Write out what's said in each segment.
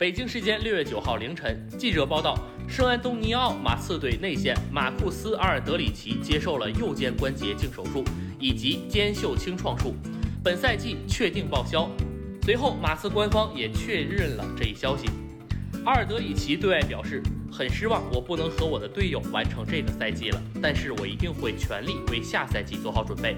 北京时间六月九号凌晨，记者报道，圣安东尼奥马刺队内线马库斯·阿尔德里奇接受了右肩关节镜手术以及肩袖清创术，本赛季确定报销。随后，马刺官方也确认了这一消息。阿尔德里奇对外表示，很失望，我不能和我的队友完成这个赛季了，但是我一定会全力为下赛季做好准备。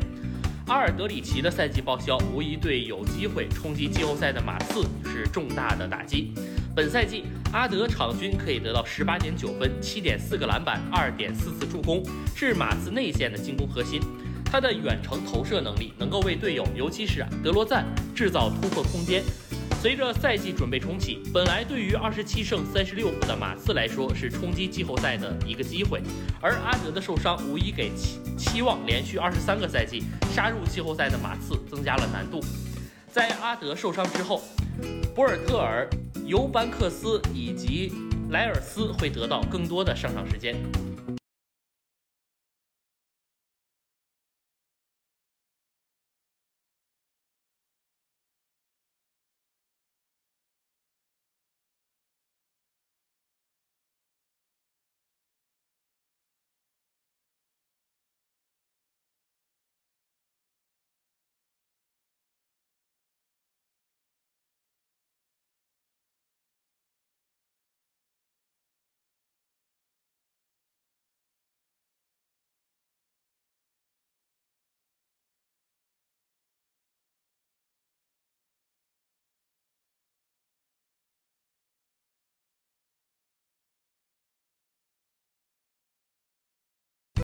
阿尔德里奇的赛季报销，无疑对有机会冲击季后赛的马刺是重大的打击。本赛季，阿德场均可以得到十八点九分、七点四个篮板、二点四次助攻，是马刺内线的进攻核心。他的远程投射能力能够为队友，尤其是德罗赞制造突破空间。随着赛季准备重启，本来对于二十七胜三十六负的马刺来说是冲击季后赛的一个机会，而阿德的受伤无疑给期期望连续二十三个赛季杀入季后赛的马刺增加了难度。在阿德受伤之后，博尔特尔、尤班克斯以及莱尔斯会得到更多的上场时间。